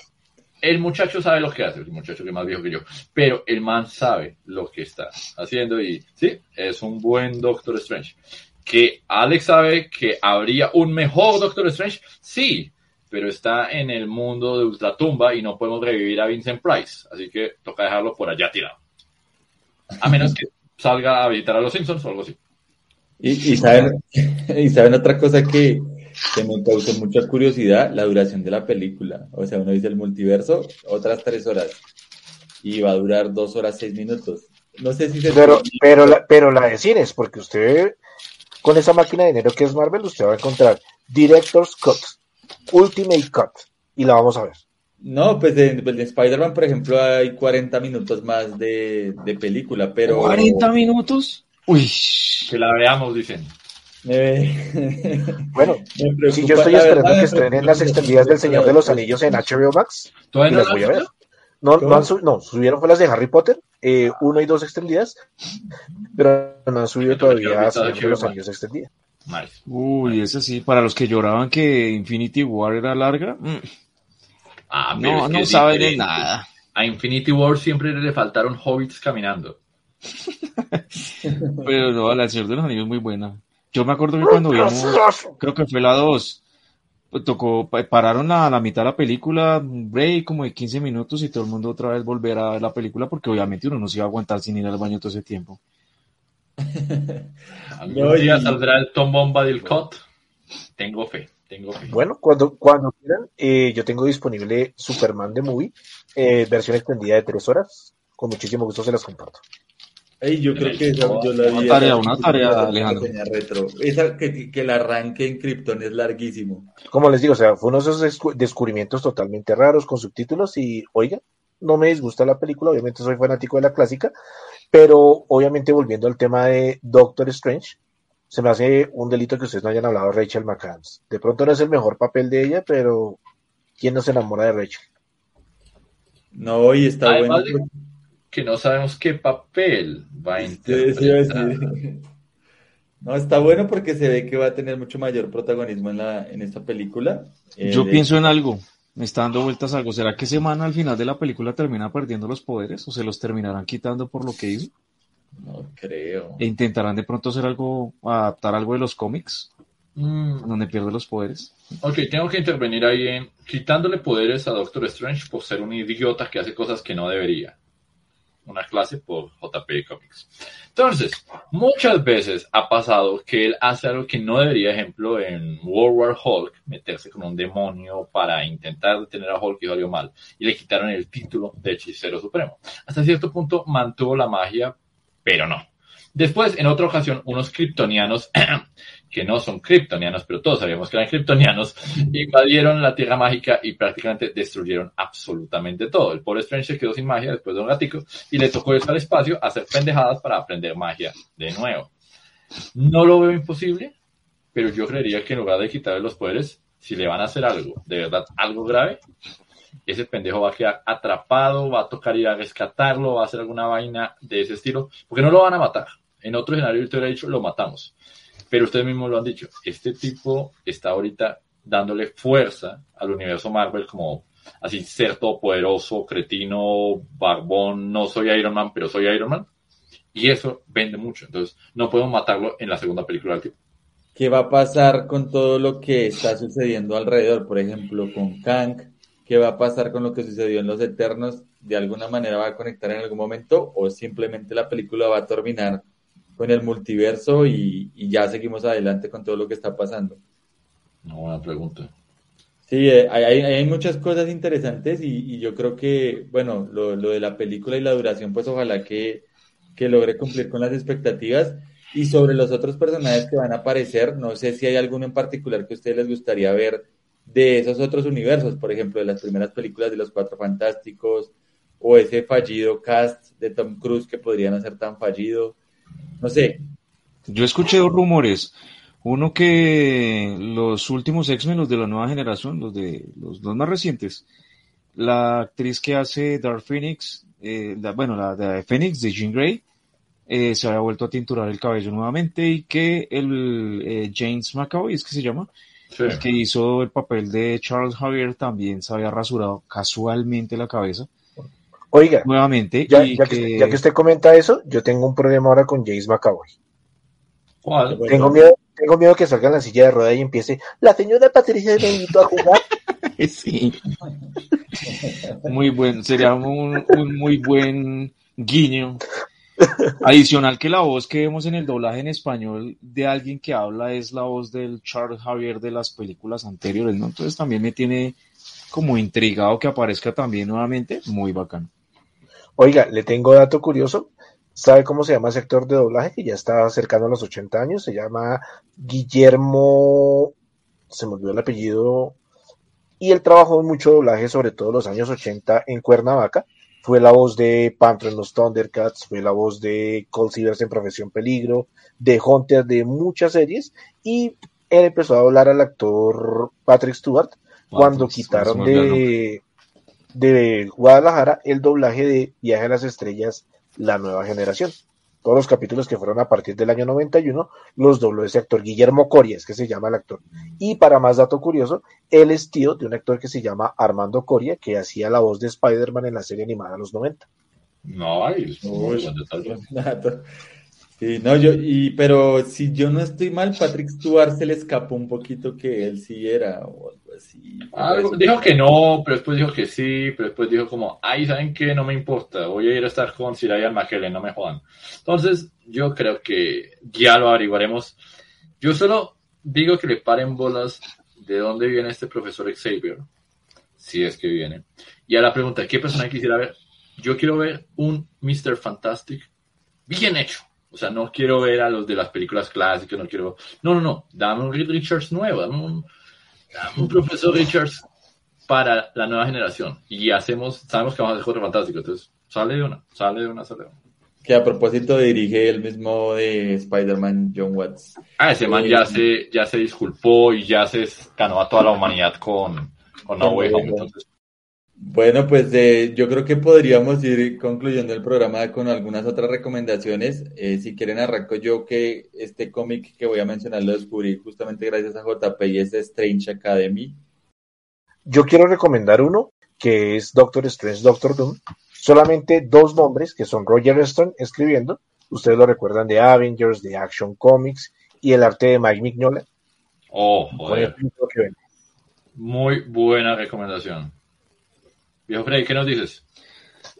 el muchacho sabe lo que hace, el muchacho que es más viejo que yo, pero el man sabe lo que está haciendo y sí, es un buen Doctor Strange. Que Alex sabe que habría un mejor Doctor Strange, sí, pero está en el mundo de Ultratumba y no podemos revivir a Vincent Price, así que toca dejarlo por allá tirado. A menos que salga a visitar a los Simpsons o algo así. Y, saben, [LAUGHS] y saben otra cosa que, que me causó mucha curiosidad la duración de la película. O sea, uno dice el multiverso, otras tres horas. Y va a durar dos horas seis minutos. No sé si se... Pero, pero, la, pero la de cines, porque usted, con esa máquina de dinero que es Marvel, usted va a encontrar Director's Cut, Ultimate Cut, y la vamos a ver. No, pues de, de Spider-Man, por ejemplo, hay 40 minutos más de, de película, pero... ¿40 minutos? Uy. Que la veamos, dicen. [LAUGHS] bueno, si yo estoy esperando que estrenen las extendidas del Señor de los Anillos en HBO Max, y las voy a ver. No, no, han no, subieron fue las de Harry Potter, eh, uno y dos extendidas, pero no han subido todavía Señor de los Anillos extendida. Uy, ese sí, para los que lloraban que Infinity War era larga, mm. ah, no, no saben de nada. A Infinity War siempre le faltaron hobbits caminando. [LAUGHS] pero no, la Señor de los Anillos es muy buena. Yo me acuerdo que cuando vimos, creo que fue la 2, pues, tocó, pararon a la mitad de la película, un break como de 15 minutos y todo el mundo otra vez volver a ver la película porque obviamente uno no se iba a aguantar sin ir al baño todo ese tiempo. [LAUGHS] ¿Algún día saldrá el Tom Bomba del COT? Tengo fe, tengo fe. Bueno, cuando, cuando quieran, eh, yo tengo disponible Superman de Movie, eh, versión extendida de tres horas. Con muchísimo gusto se las comparto. Ey, yo creo que esa, yo la vi. Una tarea, esa- una tarea, Alejandro. Retro. Esa que, que el arranque en Krypton es larguísimo. Como les digo, o sea, fue uno de esos descu- descubrimientos totalmente raros con subtítulos y, oiga, no me disgusta la película, obviamente soy fanático de la clásica, pero obviamente volviendo al tema de Doctor Strange, se me hace un delito que ustedes no hayan hablado de Rachel McAdams. De pronto no es el mejor papel de ella, pero ¿quién no se enamora de Rachel? No, y está Además bueno. Que no sabemos qué papel va a Sí, sí, interpretar. No, está bueno porque se ve que va a tener mucho mayor protagonismo en la en esta película. Eh, Yo de- pienso en algo, me está dando vueltas algo. ¿Será que Semana al final de la película termina perdiendo los poderes o se los terminarán quitando por lo que hizo? No creo. E intentarán de pronto hacer algo, adaptar algo de los cómics, Mm, donde pierde los poderes. ok, tengo que intervenir ahí en quitándole poderes a Doctor Strange por ser un idiota que hace cosas que no debería. Una clase por JP Comics. Entonces, muchas veces ha pasado que él hace algo que no debería, ejemplo, en World War Hulk, meterse con un demonio para intentar detener a Hulk y salió mal. Y le quitaron el título de hechicero supremo. Hasta cierto punto mantuvo la magia, pero no. Después, en otra ocasión, unos kryptonianos, [CLEARS THROAT] que no son kryptonianos, pero todos sabíamos que eran kryptonianos, [LAUGHS] invadieron la Tierra Mágica y prácticamente destruyeron absolutamente todo. El pobre Strange se quedó sin magia después de un gatico y le tocó irse al espacio a hacer pendejadas para aprender magia de nuevo. No lo veo imposible, pero yo creería que en lugar de quitarle los poderes, si le van a hacer algo, de verdad, algo grave, ese pendejo va a quedar atrapado, va a tocar ir a rescatarlo, va a hacer alguna vaina de ese estilo, porque no lo van a matar. En otro escenario te hubiera dicho, lo matamos. Pero ustedes mismos lo han dicho, este tipo está ahorita dándole fuerza al universo Marvel como así ser todopoderoso, cretino, barbón, no soy Iron Man, pero soy Iron Man. Y eso vende mucho. Entonces, no podemos matarlo en la segunda película del tipo. ¿Qué va a pasar con todo lo que está sucediendo alrededor? Por ejemplo, con Kang. ¿Qué va a pasar con lo que sucedió en Los Eternos? ¿De alguna manera va a conectar en algún momento? ¿O simplemente la película va a terminar con el multiverso y, y ya seguimos adelante con todo lo que está pasando? Una buena pregunta. Sí, eh, hay, hay- muchas cosas interesantes y, y yo creo que, bueno, lo, lo de la película y la duración, pues ojalá que, que logre cumplir con las expectativas. Y sobre los otros personajes que van a aparecer, no sé si hay alguno en particular que a ustedes les gustaría ver de esos otros universos, por ejemplo, de las primeras películas de los Cuatro Fantásticos o ese fallido cast de Tom Cruise que podría no ser tan fallido. No sé, Yo escuché dos rumores. Uno que los últimos X-Men, los de la nueva generación, los de los dos más recientes, la actriz que hace Dark Phoenix, eh, la- bueno, la de Phoenix de Jean Grey, eh, se había vuelto a tinturar el cabello nuevamente y que el eh, James McAvoy, es que se llama, Sí. el que hizo el papel de Charles Javier también se había rasurado casualmente la cabeza Oiga, nuevamente ya, y ya que, ya que usted comenta eso, yo tengo un problema ahora con James McAvoy. Tengo miedo, tengo miedo que salga en la silla de rueda y empiece, la señora Patricia me invitó a jugar. [LAUGHS] Sí. Muy buen, sería un, un muy buen guiño. Adicional que la voz que vemos en el doblaje en español de alguien que habla es la voz del Charles Javier de las películas anteriores, ¿no? Entonces también me tiene como intrigado que aparezca también nuevamente. Muy bacano. Oiga, le tengo dato curioso. ¿Sabe cómo se llama ese actor de doblaje que ya está cercano a los 80 años? Se llama Guillermo, se me olvidó el apellido, y él trabajó en mucho doblaje, sobre todo en los años 80 en Cuernavaca. Fue la voz de Panther en los Thundercats, fue la voz de Cold Seavers en Profesión Peligro, de Hunter, de muchas series, y él empezó a hablar al actor Patrick Stewart cuando Patrick, quitaron de, de Guadalajara el doblaje de Viaje a las Estrellas, la nueva generación. Todos los capítulos que fueron a partir del año 91 los dobló ese actor Guillermo Coria, es que se llama el actor. Y para más dato curioso, él es tío de un actor que se llama Armando Coria, que hacía la voz de Spider-Man en la serie animada de los 90. No, es muy Uy. buen [LAUGHS] detalle. Sí, no, yo, y, pero si yo no estoy mal, Patrick Stewart se le escapó un poquito que él sí era, o. Algo- dijo que no, pero después dijo que sí, pero después dijo como, ay, ¿saben qué? No me importa, voy a ir a estar con Sir Ian McKellen, no me jodan. Entonces, yo creo que ya lo averiguaremos. Yo solo digo que le paren bolas de dónde viene este profesor Xavier, si es que viene. Y a la pregunta, ¿qué personaje quisiera ver? Yo quiero ver un Mr. Fantastic bien hecho. O sea, no quiero ver a los de las películas clásicas, no quiero... No, no, no, dame un Reed Richards nuevo, dame un, dame un profesor Richards para la nueva generación. Y hacemos, sabemos que vamos a hacer Cuatro Fantásticos, entonces sale de una, sale de una, sale de una. Que a propósito dirige el mismo de Spider-Man, John Watts. Ah, ese man ya se, ya se disculpó y ya se ganó a toda la humanidad con, con No Way Home. Entonces, Bueno, pues eh, yo creo que podríamos ir concluyendo el programa con algunas otras recomendaciones. Eh, si quieren arranco yo que este cómic que voy a mencionar lo descubrí justamente gracias a JP y es de Strange Academy. Yo quiero recomendar uno que es Doctor Strange, Doctor Doom. Solamente dos nombres que son Roger Stone escribiendo. Ustedes lo recuerdan de Avengers, de Action Comics y el arte de Mike Mignola. oh, joder, muy buena recomendación. Viejo Freddy, ¿qué nos dices?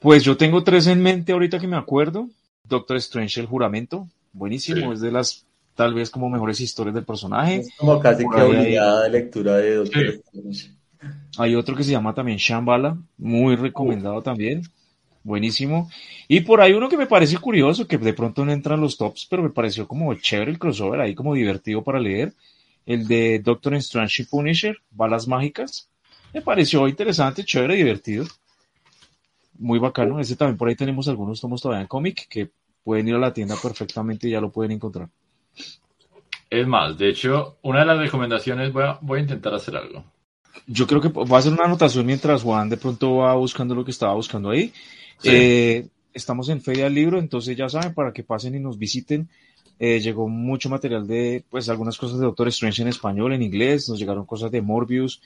Pues yo tengo tres en mente ahorita que me acuerdo. Doctor Strange, el juramento. Buenísimo, Sí. es de las tal vez como mejores historias del personaje. Es como casi Por que obligada de lectura de Doctor Sí. Strange. Hay otro que se llama también Shambhala, muy recomendado también. Buenísimo. Y por ahí uno que me parece curioso, que de pronto no entra en los tops, pero me pareció como chévere el crossover, ahí como divertido para leer. El de Doctor Strange y Punisher, Balas Mágicas. Me pareció interesante, chévere, divertido. Muy bacano. Ese también por ahí tenemos algunos tomos todavía en cómic que pueden ir a la tienda perfectamente y ya lo pueden encontrar. Es más, de hecho, una de las recomendaciones, voy a, voy a intentar hacer algo. Yo creo que va a ser una anotación mientras Juan de pronto va buscando lo que estaba buscando ahí. Sí. Eh, estamos en Feria del Libro, entonces ya saben, para que pasen y nos visiten. Eh, llegó mucho material de, pues, algunas cosas de Doctor Strange en español, en inglés, nos llegaron cosas de Morbius.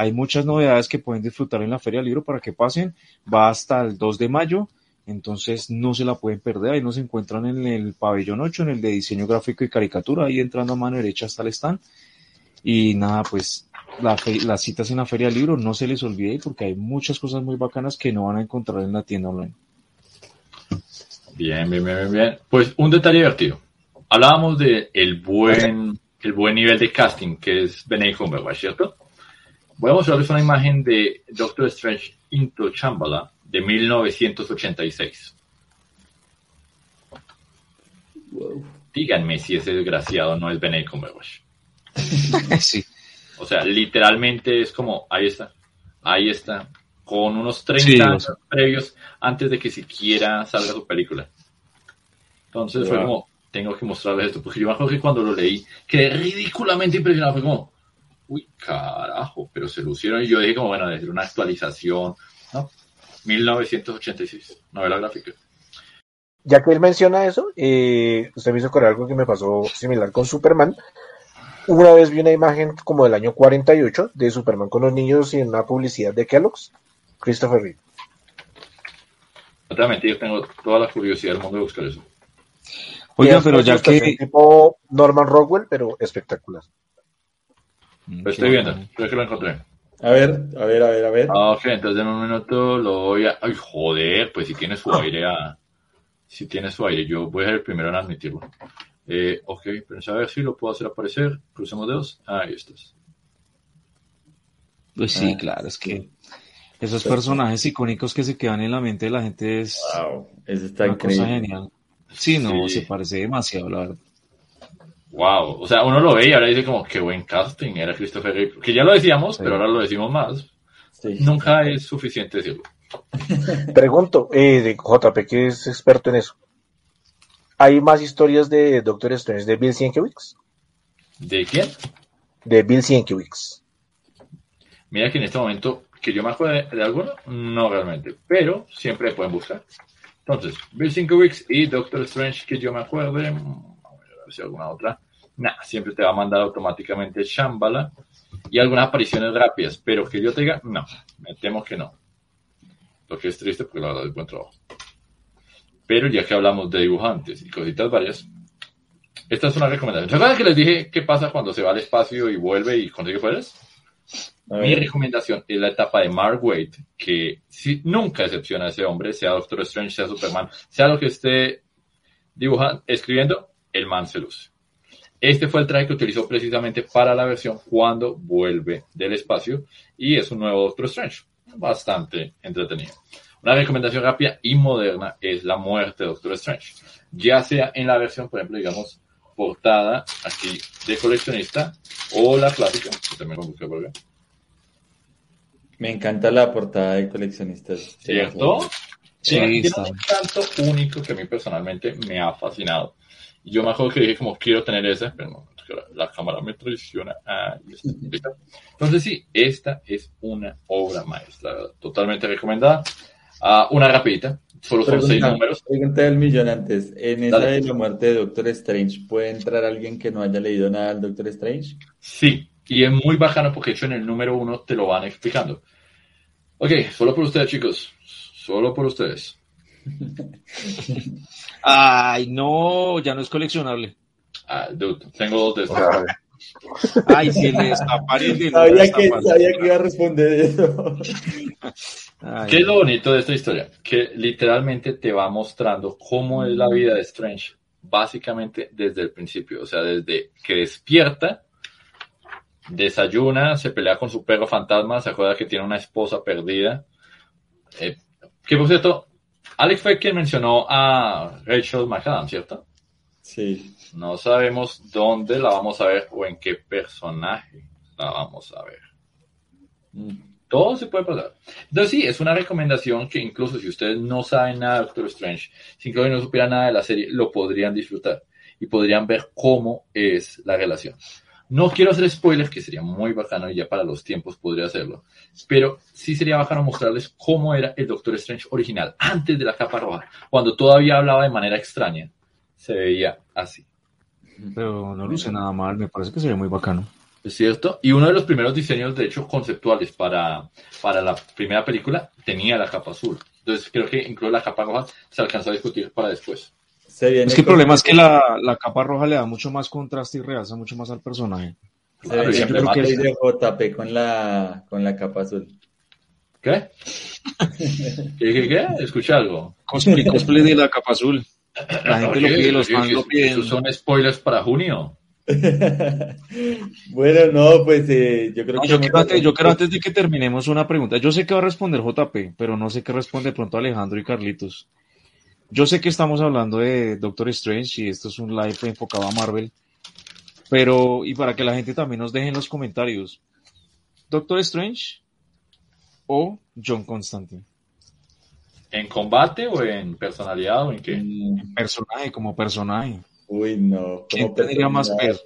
Hay muchas novedades que pueden disfrutar en la Feria del Libro para que pasen. Va hasta el 2 de mayo, entonces no se la pueden perder. Ahí nos encuentran en el pabellón 8, en el de diseño gráfico y caricatura, ahí entrando a mano derecha hasta el stand. Y nada, pues la las citas en la Feria del Libro no se les olvide porque hay muchas cosas muy bacanas que no van a encontrar en la tienda online. Bien, bien, bien, bien, bien. Pues un detalle divertido. Hablábamos de el buen, el buen nivel de casting que es Benedict Cumberbatch, ¿cierto? Voy a mostrarles una imagen de Doctor Strange Into Shambhala de 1986. Wow. Díganme si ese desgraciado no es Benedict Cumberbatch. [LAUGHS] sí. O sea, literalmente es como, ahí está, ahí está, con unos 30 Sí, o años previos antes de que siquiera salga su película. Entonces fue como, tengo que mostrarles esto, porque yo me acuerdo que cuando lo leí, quedé ridículamente impresionado, fue como, uy, carajo, pero se lucieron y yo dije como, bueno, debe ser una actualización, ¿no? 1986, novela gráfica. Ya que él menciona eso, eh, usted me hizo correr algo que me pasó similar con Superman. Una vez vi una imagen como del año 48 de Superman con los niños en una publicidad de Kellogg's. Christopher Reeve. No te voy a mentir, tengo toda la curiosidad del mundo de buscar eso. Oiga, Y pero ya que... Tipo Norman Rockwell, pero espectacular. Mm, Lo estoy viendo, creo que lo encontré. A ver, a ver, a ver, a ver. Ah, Ok, entonces en un minuto lo voy a... Ay, joder, pues si tiene su aire a... Si tiene su aire, yo voy a ser el primero en admitirlo. Eh, ok, pero a ver si lo puedo hacer aparecer. Crucemos dedos. Ahí estás. Pues sí, Ah, claro, es que esos personajes icónicos que se quedan en la mente de la gente es Wow, eso está una cosa genial. Sí, no, Sí. se parece demasiado, la verdad. Wow. O sea, uno lo ve y ahora dice como qué buen casting era Christopher Reeve. Que ya lo decíamos, Sí. pero ahora lo decimos más. Sí. Nunca es suficiente decirlo. [LAUGHS] Pregunto, eh, de JP, que es experto en eso. ¿Hay más historias de Doctor Strange de Bill Sienkiewicz? ¿De quién? De Bill Sienkiewicz. Mira que en este momento, que yo me acuerdo de, de alguno, no realmente, pero siempre pueden buscar. Entonces, Bill Sienkiewicz y Doctor Strange, que yo me acuerde, mm, vamos a ver si alguna otra. Nah, siempre te va a mandar automáticamente Shambhala y algunas apariciones rápidas, pero que yo te diga, no, me temo que no. Lo que es triste porque la verdad es buen trabajo. Pero ya que hablamos de dibujantes y cositas varias, esta es una recomendación. ¿Se acuerdan que les dije qué pasa cuando se va al espacio y vuelve y consigue poderes? Mi recomendación es la etapa de Mark Waid, que si, nunca decepciona a ese hombre, sea Doctor Strange, sea Superman, sea lo que esté dibujando, escribiendo, el man se luce. Este fue el traje que utilizó precisamente para la versión cuando vuelve del espacio y es un nuevo Doctor Strange. Bastante entretenido. Una recomendación rápida y moderna es la muerte de Doctor Strange. Ya sea en la versión, por ejemplo, digamos, portada aquí de coleccionista o la clásica, que también por acá. Me encanta la portada de coleccionistas. ¿Cierto? Sí, tiene un encanto único que a mí personalmente me ha fascinado. Yo me acuerdo que dije como quiero tener esa, pero no, la, la cámara me traiciona. Ah. Entonces sí, esta es una obra maestra, totalmente recomendada. Ah, una rapidita, solo son seis números. pregunta del millón antes. En esa Dale. de la muerte de Doctor Strange, ¿puede entrar alguien que no haya leído nada del Doctor Strange? Sí, y es muy bacano porque hecho en el número uno te lo van explicando. Ok, solo por ustedes chicos, solo por ustedes. [LAUGHS] Ay, no, ya no es coleccionable. Ah, dude, tengo dos de estos. Ay, si el destapar y el de no Sabía que, sabía que iba a responder eso. Ay, ¿Qué es lo bonito de esta historia? Que literalmente te va mostrando cómo es la vida de Strange, básicamente desde el principio, o sea, desde que despierta, desayuna, se pelea con su perro fantasma, se acuerda que tiene una esposa perdida. Eh, que por cierto, Alex fue quien mencionó a Rachel McAdams, ¿cierto? Sí. No sabemos dónde la vamos a ver o en qué personaje la vamos a ver. Mm. Todo se puede pasar. Entonces sí, es una recomendación que incluso si ustedes no saben nada de Doctor Strange, sin que no supieran nada de la serie, lo podrían disfrutar y podrían ver cómo es la relación. No quiero hacer spoilers, que sería muy bacano y ya para los tiempos podría hacerlo, pero sí sería bacano mostrarles cómo era el Doctor Strange original, antes de la capa roja, cuando todavía hablaba de manera extraña, se veía así. Pero no luce nada mal, me parece que sería muy bacano. ¿Es cierto? Y uno de los primeros diseños, de hecho, conceptuales para, para la primera película tenía la capa azul. Entonces creo que incluso la capa roja se alcanzó a discutir para después. Se viene Es que el problema es que la, la capa roja le da mucho más contraste y realza mucho más al personaje. se Claro, viene siempre con mata. cosplay de JP con la, con la capa azul. ¿Qué? [LAUGHS] ¿Qué, qué, qué? Escuché algo. Cosplay, cosplay de la capa azul. La gente lo pide, los fans que lo piden. Son spoilers para junio. [LAUGHS] bueno, no, pues eh, yo creo No, que... yo, quiero antes, yo quiero antes de que terminemos una pregunta. Yo sé que va a responder JP, pero no sé qué responde pronto Alejandro y Carlitos. Yo sé que estamos hablando de Doctor Strange y esto es un live enfocado a Marvel, pero y para que la gente también nos deje en los comentarios, Doctor Strange o John Constantine, ¿En combate o en personalidad o en qué? Personaje como personaje. Uy, no. ¿Quién como tendría más peso?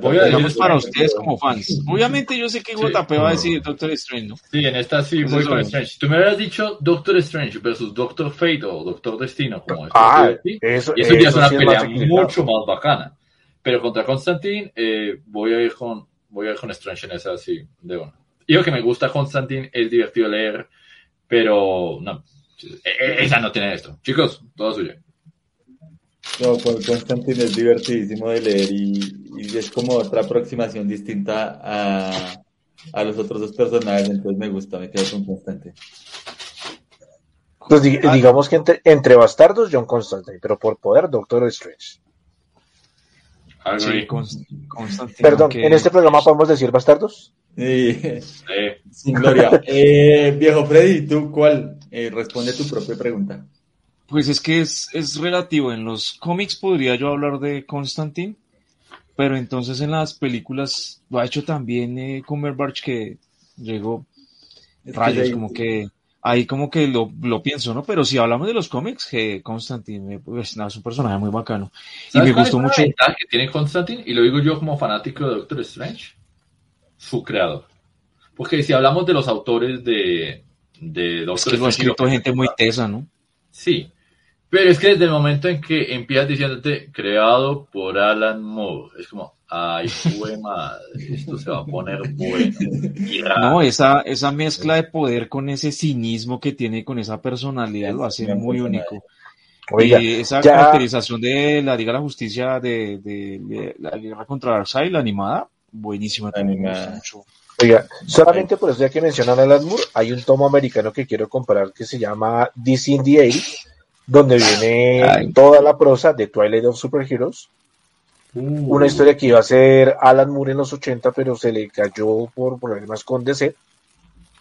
Voy a decir eso, para ustedes como fans. Obviamente yo sé que Sí. JP va a decir Doctor Strange, ¿no? Sí, en esta sí voy eso con. Strange. Si tú me hubieras dicho Doctor Strange versus Doctor Fate o Doctor Destino, como es Ah, sí, eso, y eso ya es eso una sí pelea más mucho más bacana. Pero contra Constantine, eh, voy a ir con voy a ir con Strange en esa así de una. Y lo que me gusta Constantine es divertido leer, pero no, e- e- esa no tiene esto. Chicos, todo suyo. No, con Constantine es divertidísimo de leer y, y es como otra aproximación distinta a, a los otros dos personajes, entonces me gusta, me quedo con Constantine. Pues di- digamos que entre, entre bastardos, John Constantine, pero por poder, Doctor Strange. Algo Sí, ahí. Const- Constantine. Perdón, ¿en este programa podemos decir bastardos? Eh, sin gloria. [LAUGHS] Eh, viejo Freddy, ¿tú cuál? Eh, responde tu propia pregunta. Pues es que es, es relativo. En los cómics podría yo hablar de Constantine, pero entonces en las películas lo ha hecho también eh, Cumberbatch que llegó Es rayos, como que ahí como que lo, lo pienso, ¿no? Pero si hablamos de los cómics, que Constantine pues, nada, es un personaje muy bacano. Y ¿Sabes me gustó es la mucho. que tiene Constantine? Y lo digo yo como fanático de Doctor Strange. Su creador. Porque si hablamos de los autores de, de Es Doctor que lo ha Strange, escrito gente muy tesa, ¿no? Sí. Pero es que desde el momento en que empiezas diciéndote creado por Alan Moore, es como, ay, fue madre, esto se va a poner bueno. No, esa, esa mezcla de poder con ese cinismo que tiene, con esa personalidad, lo hace muy único. Oiga, y esa ya- caracterización de la Liga de la Justicia de, de- de la guerra contra Darkseid, la animada, Buenísima, también mucho. Oiga, solamente por eso ya que mencionan a Alan Moore, hay un tomo americano que quiero comprar que se llama DC in the 80 donde viene toda la prosa de Twilight of Superheroes. Uh. Una historia que iba a ser Alan Moore en los 80, pero se le cayó por problemas con DC.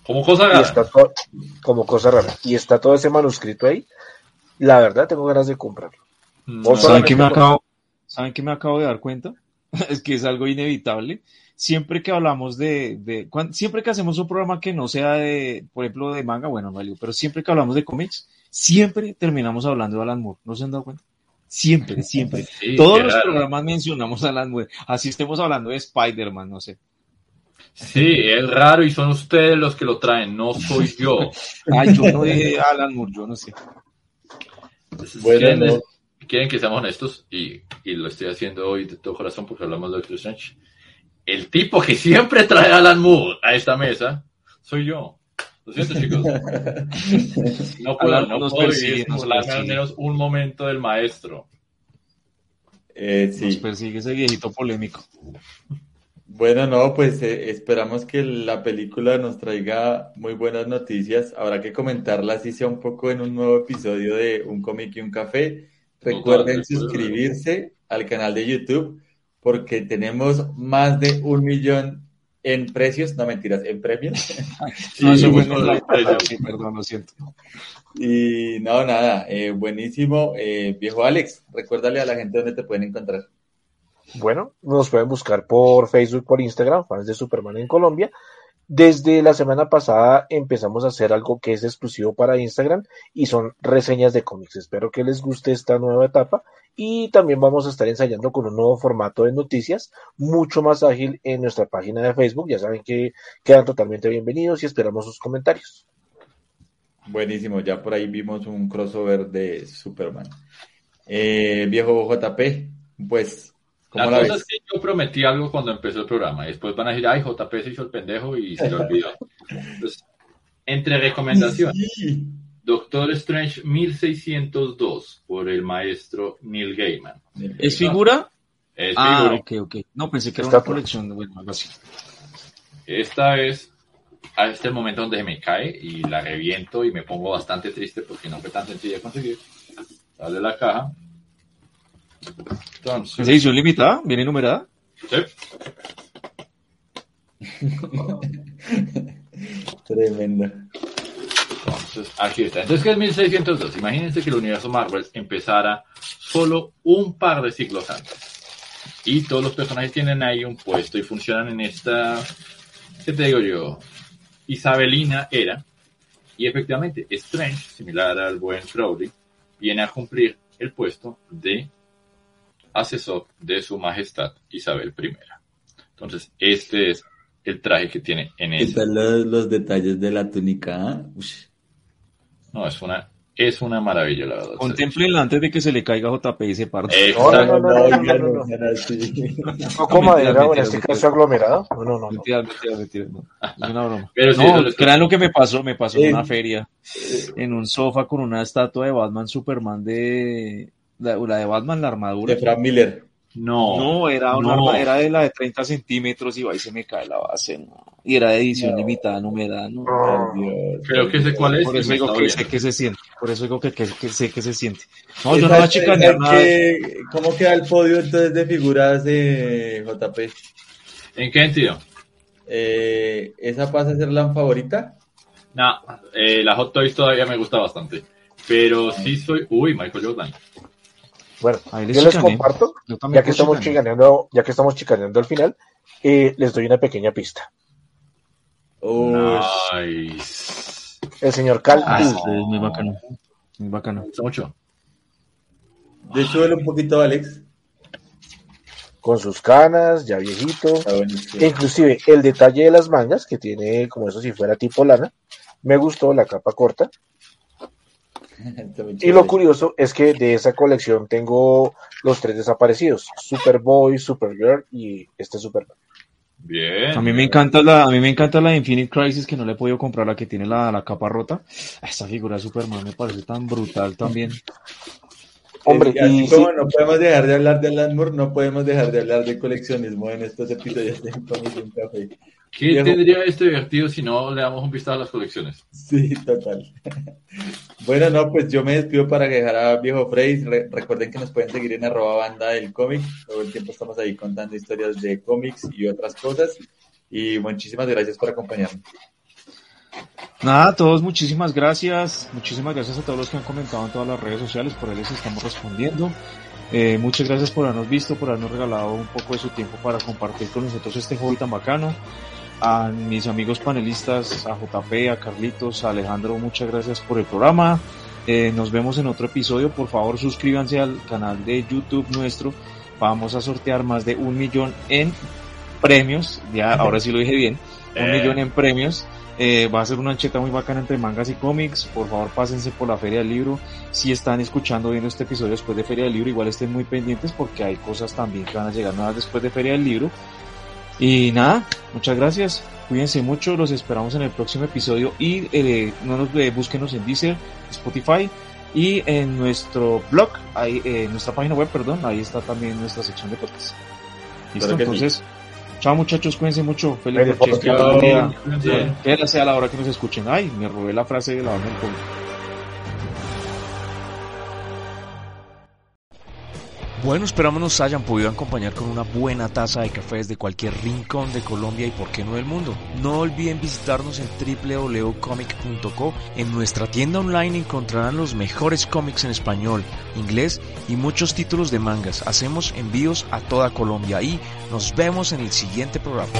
Como cosa Y rara. está todo, como cosa rara. Y está todo ese manuscrito ahí. La verdad, tengo ganas de comprarlo. No, O ¿Saben qué me por- acabo, ¿Saben qué me acabo de dar cuenta? [LAUGHS] es que es algo inevitable. Siempre que hablamos de, de cuan- siempre que hacemos un programa que no sea de, por ejemplo, de manga, bueno, no digo, pero siempre que hablamos de cómics, siempre terminamos hablando de Alan Moore. ¿No se han dado cuenta? Siempre, siempre. [LAUGHS] Sí, Todos los raro. programas mencionamos a Alan Moore. Así estemos hablando de Spider-Man, no sé. Sí, es raro y son ustedes los que lo traen, no soy yo. Ay, [LAUGHS] yo no dije Alan Moore, yo no sé. Bueno, ¿quieren, no. quieren que seamos honestos? Y, y lo estoy haciendo hoy de todo corazón porque hablamos de Doctor Strange. El tipo que siempre trae a Alan Moore a esta mesa soy yo. Lo siento, chicos. [LAUGHS] No puedo, Alan no nos puedo persigue, vivir al menos un momento del maestro. Eh, Nos sí. persigue ese viejito polémico. Bueno, no, pues eh, esperamos que la película nos traiga muy buenas noticias. Habrá que comentarla así sea un poco en un nuevo episodio de Un cómic y un café. Recuerden suscribirse al canal de YouTube porque tenemos más de un millón en precios, no mentiras, en premios. [LAUGHS] No, eso fue [LAUGHS] perdón, lo siento. Y no, nada, eh, buenísimo. Eh, viejo Alex, recuérdale a la gente dónde te pueden encontrar. Bueno, nos pueden buscar por Facebook, por Instagram, fans de Superman en Colombia. Desde la semana pasada empezamos a hacer algo que es exclusivo para Instagram y son reseñas de cómics. Espero que les guste esta nueva etapa y también vamos a estar ensayando con un nuevo formato de noticias mucho más ágil en nuestra página de Facebook. Ya saben que quedan totalmente bienvenidos y esperamos sus comentarios. Buenísimo, ya por ahí vimos un crossover de Superman. Eh, viejo JP, pues, ¿cómo La la, cosa ves? es que yo prometí algo cuando empezó el programa y después van a decir, ay, JP se hizo el pendejo y se le olvidó. Entonces, entre recomendaciones, Sí. Doctor Strange 1602 por el maestro Neil Gaiman. ¿Es figura? Es Ah, figura. ok, ok. No, pensé que era una colección, bueno, algo así. Esta es a este momento donde se me cae y la reviento y me pongo bastante triste porque no fue tan sencilla de conseguir. Sale la caja. ¿Es Entonces, edición limitada? ¿Viene numerada? sí, [LAUGHS] Tremendo. entonces aquí está. Entonces, ¿qué es 1602? Imagínense que el universo Marvel empezara solo un par de siglos antes. Y todos los personajes tienen ahí un puesto y funcionan en esta, ¿qué te digo yo? Isabelina era. Y efectivamente, Strange, similar al buen Crowley, viene a cumplir el puesto de asesor de su majestad Isabel I. Entonces, este es el traje que tiene en ¿Qué ese. tal los, los detalles de la túnica? No, es una, es una maravilla, la verdad. Contemplenla antes de que se le caiga JP y se parta. Exacto. No, no, no, no, no, no, no. oigan, así. Poco mentira, madera, mentira, o en este caso aglomerado. No, no, no. no. Mentira, mentira, mentira. No, es una broma. Pero sí, no, crean lo que me pasó. Me pasó en Eh, una feria, en un sofá con una estatua de Batman, Superman de... La, la de Batman, la armadura. De Frank Miller. No, No, era una No. arma- era de la de 30 centímetros y va y se me cae la base, no. Y era de edición No. limitada, numerada, no. Dios. creo que sé cuál es. Por eso me digo que sé que se siente. Por eso digo que, que, que sé que se siente. No, yo no voy a chicanear nada. que- ¿Cómo queda el podio entonces de figuras de JP? ¿En qué sentido? Eh, ¿Esa pasa a ser la favorita? No, eh, la Hot Toys todavía me gusta bastante. Pero sí soy. Uy, Michael Jordan. Bueno, Ahí les yo les comparto, Yo ya que estamos chicaneando, ya que estamos chicaneando al final, eh, les doy una pequeña pista. Nice. El señor Cal Ah, Ul, sí, es muy bacano. Muy bacano. Mucho. De hecho, un poquito, Alex. con sus canas, ya viejito. Buenísimo. E inclusive el detalle de las mangas, que tiene como eso si fuera tipo lana, me gustó la capa corta. Y lo curioso es que de esa colección tengo los tres desaparecidos, Superboy, Supergirl y este Superman. Bien. A mí me encanta la, a mí me encanta la Infinite Crisis que no le he podido comprar la que tiene la, la capa rota. Esta figura de Superman me parece tan brutal también. Hombre, y como no podemos dejar de hablar de Alan Moore, no podemos dejar de hablar de coleccionismo en estos episodios de Comic Café. ¿Qué tendría este divertido si no le damos un vistazo a las colecciones? Sí, total. [LAUGHS] bueno, no, pues yo me despido para dejar a Viejo Frey. recuerden que nos pueden seguir en arroba banda del cómic. Todo el tiempo estamos ahí contando historias de cómics y otras cosas. Y muchísimas gracias por acompañarnos. Nada, a todos muchísimas gracias. Muchísimas gracias a todos los que han comentado en todas las redes sociales. Por ahí les estamos respondiendo. Eh, muchas gracias por habernos visto, por habernos regalado un poco de su tiempo para compartir con nosotros este hobby tan bacano a mis amigos panelistas, a JP, a Carlitos, a Alejandro, muchas gracias por el programa. Eh, nos vemos en otro episodio. Por favor, suscríbanse al canal de YouTube nuestro. Vamos a sortear más de un millón en premios. Ya, ahora sí lo dije bien. Un eh. millón en premios. Eh, va a ser una ancheta muy bacana entre mangas y cómics. Por favor, pásense por la Feria del Libro. Si están escuchando, viendo este episodio después de Feria del Libro, igual estén muy pendientes porque hay cosas también que van a llegar nuevas después de Feria del Libro. Y nada, muchas gracias. Cuídense mucho, los esperamos en el próximo episodio y eh, no nos eh, búsquenos en Deezer, Spotify y en nuestro blog, ahí, eh, nuestra página web, perdón, ahí está también nuestra sección de podcast. Listo, entonces, chao muchachos, cuídense mucho, feliz noche, que sea la hora que nos escuchen. Ay, me robé la frase de la banda Bueno, esperamos nos hayan podido acompañar con una buena taza de café desde cualquier rincón de Colombia y por qué no del mundo. No olviden visitarnos en www.comic.co. En nuestra tienda online encontrarán los mejores cómics en español, inglés y muchos títulos de mangas. Hacemos envíos a toda Colombia y nos vemos en el siguiente programa.